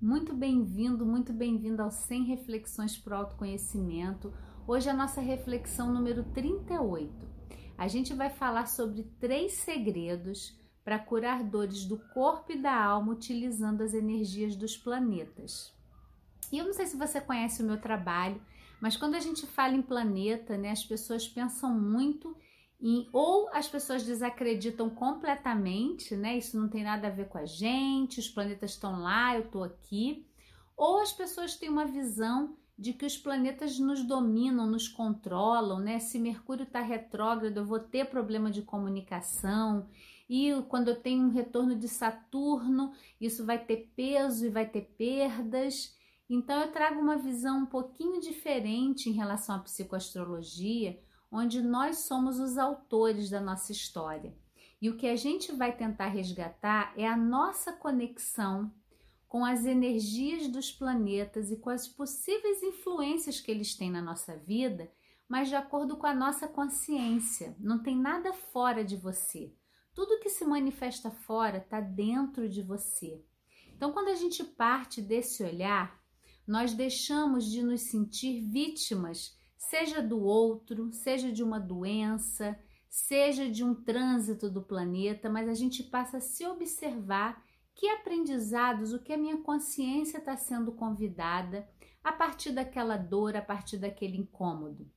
Muito bem-vindo, muito bem-vindo ao 100 Reflexões para o Autoconhecimento. Hoje é a nossa reflexão número 38. A gente vai falar sobre três segredos para curar dores do corpo e da alma utilizando as energias dos planetas. E eu não sei se você conhece o meu trabalho, mas quando a gente fala em planeta, né, as pessoas pensam muito e, ou as pessoas desacreditam completamente, né? Isso não tem nada a ver com a gente, os planetas estão lá, eu estou aqui. Ou as pessoas têm uma visão de que os planetas nos dominam, nos controlam, né? Se Mercúrio está retrógrado, eu vou ter problema de comunicação. E quando eu tenho um retorno de Saturno, isso vai ter peso e vai ter perdas. Então eu trago uma visão um pouquinho diferente em relação à psicoastrologia onde nós somos os autores da nossa história. E o que a gente vai tentar resgatar é a nossa conexão com as energias dos planetas e com as possíveis influências que eles têm na nossa vida, mas de acordo com a nossa consciência. Não tem nada fora de você. Tudo que se manifesta fora está dentro de você. Então, quando a gente parte desse olhar, nós deixamos de nos sentir vítimas seja do outro, seja de uma doença, seja de um trânsito do planeta, mas a gente passa a se observar que aprendizados, o que a minha consciência está sendo convidada a partir daquela dor, a partir daquele incômodo.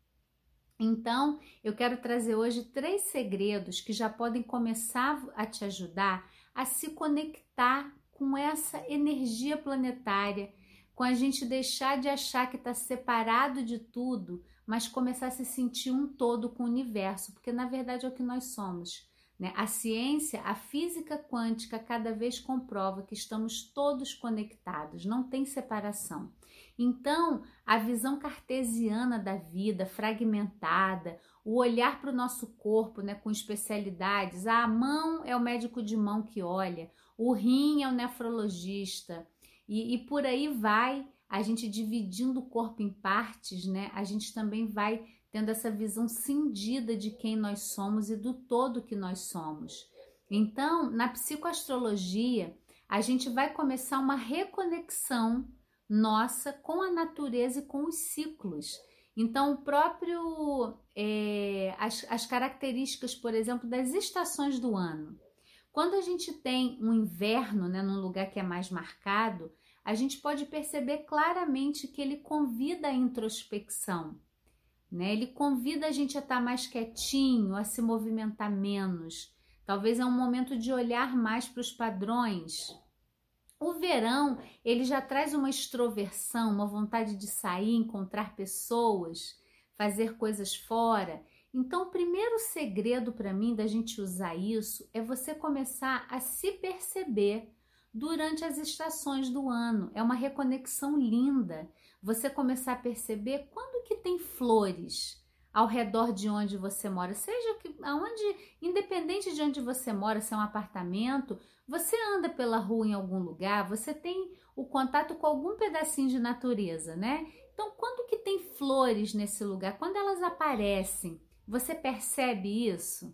Então, eu quero trazer hoje três segredos que já podem começar a te ajudar a se conectar com essa energia planetária, com a gente deixar de achar que está separado de tudo, mas começar a se sentir um todo com o universo, porque na verdade é o que nós somos. Né? A ciência, a física quântica, cada vez comprova que estamos todos conectados, não tem separação. Então, a visão cartesiana da vida, fragmentada, o olhar para o nosso corpo né, com especialidades, a mão é o médico de mão que olha, o rim é o nefrologista, e, e por aí vai a gente dividindo o corpo em partes, né? A gente também vai tendo essa visão cindida de quem nós somos e do todo que nós somos. Então, na psicoastrologia, a gente vai começar uma reconexão nossa com a natureza e com os ciclos. Então, o próprio é, as, as características, por exemplo, das estações do ano. Quando a gente tem um inverno, né, num lugar que é mais marcado, a gente pode perceber claramente que ele convida a introspecção, né? Ele convida a gente a estar mais quietinho, a se movimentar menos. Talvez é um momento de olhar mais para os padrões. O verão, ele já traz uma extroversão, uma vontade de sair, encontrar pessoas, fazer coisas fora. Então, o primeiro segredo para mim da gente usar isso é você começar a se perceber durante as estações do ano. É uma reconexão linda. Você começar a perceber quando que tem flores ao redor de onde você mora, seja que aonde, independente de onde você mora, se é um apartamento, você anda pela rua em algum lugar, você tem o contato com algum pedacinho de natureza, né? Então, quando que tem flores nesse lugar? Quando elas aparecem, você percebe isso?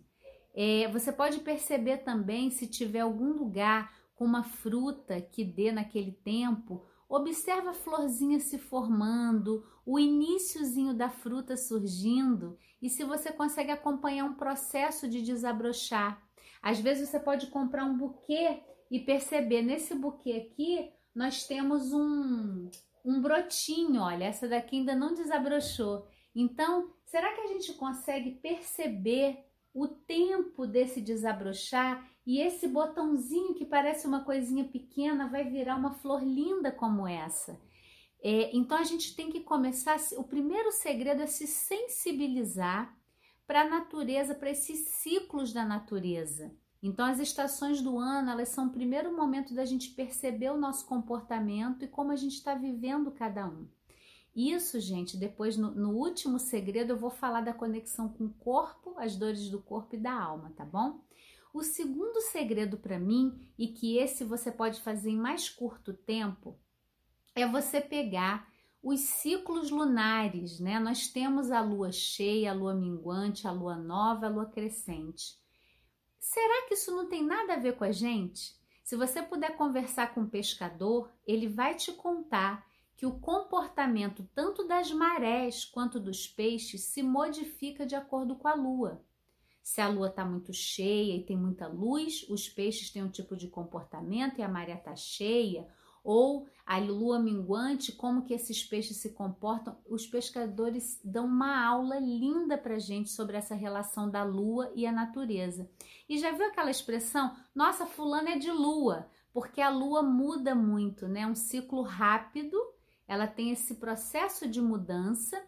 É, você pode perceber também se tiver algum lugar com uma fruta que dê naquele tempo, observa a florzinha se formando, o iníciozinho da fruta surgindo e se você consegue acompanhar um processo de desabrochar. Às vezes você pode comprar um buquê e perceber nesse buquê aqui nós temos um um brotinho, olha, essa daqui ainda não desabrochou. Então, será que a gente consegue perceber o tempo desse desabrochar e esse botãozinho que parece uma coisinha pequena vai virar uma flor linda como essa. É, então a gente tem que começar. O primeiro segredo é se sensibilizar para a natureza, para esses ciclos da natureza. Então as estações do ano elas são o primeiro momento da gente perceber o nosso comportamento e como a gente está vivendo cada um. Isso, gente, depois no, no, último segredo eu vou falar da conexão com o corpo, as dores do corpo e da alma, tá bom? O segundo segredo para mim, e que esse você pode fazer em mais curto tempo, é você pegar os ciclos lunares, né? Nós temos a lua cheia, a lua minguante, a lua nova, a lua crescente. Será que isso não tem nada a ver com a gente? Se você puder conversar com o pescador, ele vai te contar que o comportamento tanto das marés quanto dos peixes se modifica de acordo com a lua. Se a lua está muito cheia e tem muita luz, os peixes têm um tipo de comportamento e a maré está cheia, ou a lua minguante, como que esses peixes se comportam. Os pescadores dão uma aula linda para gente sobre essa relação da lua e a natureza. E já viu aquela expressão? Nossa, fulano é de lua, porque a lua muda muito, né? Um ciclo rápido, ela tem esse processo de mudança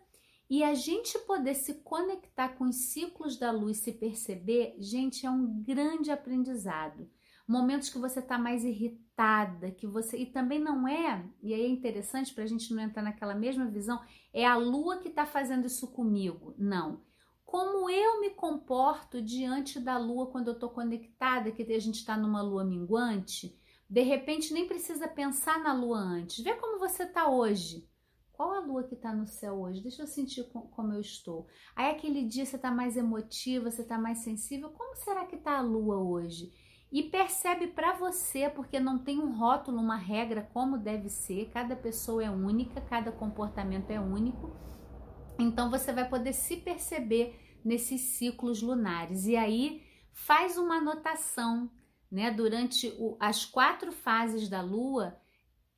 e a gente poder se conectar com os ciclos da luz, se perceber, gente, é um grande aprendizado momentos que você está mais irritada, que você e também não é, e aí é interessante para a gente não entrar naquela mesma visão, é a lua que está fazendo isso comigo. Não. Como eu me comporto diante da lua quando eu estou conectada, que a gente está numa lua minguante, de repente nem precisa pensar na lua antes. Vê como você está hoje. Qual a lua que está no céu hoje? Deixa eu sentir como eu estou. Aí aquele dia você está mais emotiva, você está mais sensível. Como será que está a lua hoje? e percebe para você, porque não tem um rótulo, uma regra como deve ser, cada pessoa é única, cada comportamento é único. Então você vai poder se perceber nesses ciclos lunares. E aí faz uma anotação, né? Durante o, as quatro fases da lua,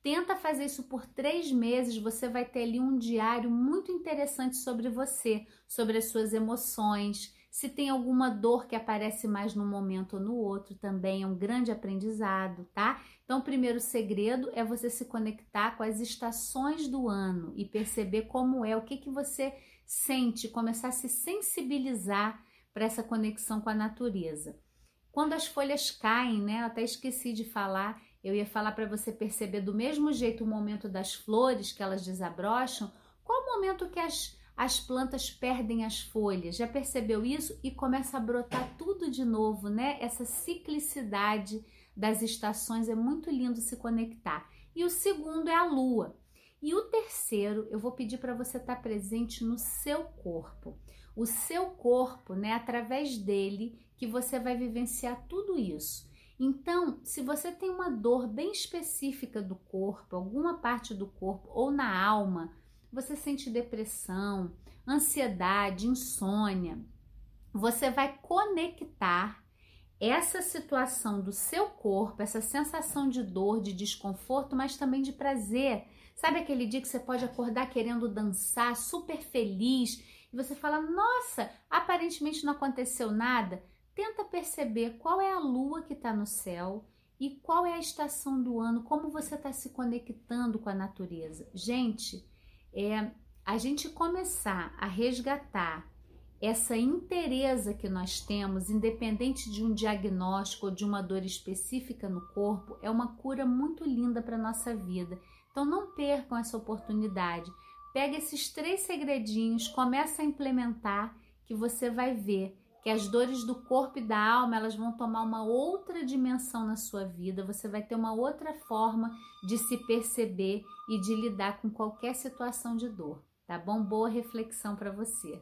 tenta fazer isso por três meses. Você vai ter ali um diário muito interessante sobre você, sobre as suas emoções se tem alguma dor que aparece mais num momento ou no outro, também é um grande aprendizado, tá? Então, o primeiro segredo é você se conectar com as estações do ano e perceber como é, o que, que você sente, começar a se sensibilizar para essa conexão com a natureza. Quando as folhas caem, né? Eu até esqueci de falar, eu ia falar para você perceber do mesmo jeito o momento das flores que elas desabrocham, qual o momento que as as plantas perdem as folhas. Já percebeu isso? E começa a brotar tudo de novo, né? Essa ciclicidade das estações é muito lindo se conectar. E o segundo é a lua. E o terceiro, eu vou pedir para você estar presente no seu corpo. O seu corpo, né, através dele, que você vai vivenciar tudo isso. Então, se você tem uma dor bem específica do corpo, alguma parte do corpo ou na alma, você sente depressão, ansiedade, insônia, você vai conectar essa situação do seu corpo, essa sensação de dor, de desconforto, mas também de prazer. Sabe aquele dia que você pode acordar querendo dançar, super feliz, e você fala: "Nossa, aparentemente não aconteceu nada". Tenta perceber qual é a lua que está no céu e qual é a estação do ano, como você está se conectando com a natureza. Gente, é a gente começar a resgatar essa interesa que nós temos, independente de um diagnóstico ou de uma dor específica no corpo, é uma cura muito linda para nossa vida. Então não percam essa oportunidade. Pega esses três segredinhos, começa a implementar que você vai ver que as dores do corpo e da alma elas vão tomar uma outra dimensão na sua vida, você vai ter uma outra forma de se perceber e de lidar com qualquer situação de dor, tá bom? Boa reflexão para você.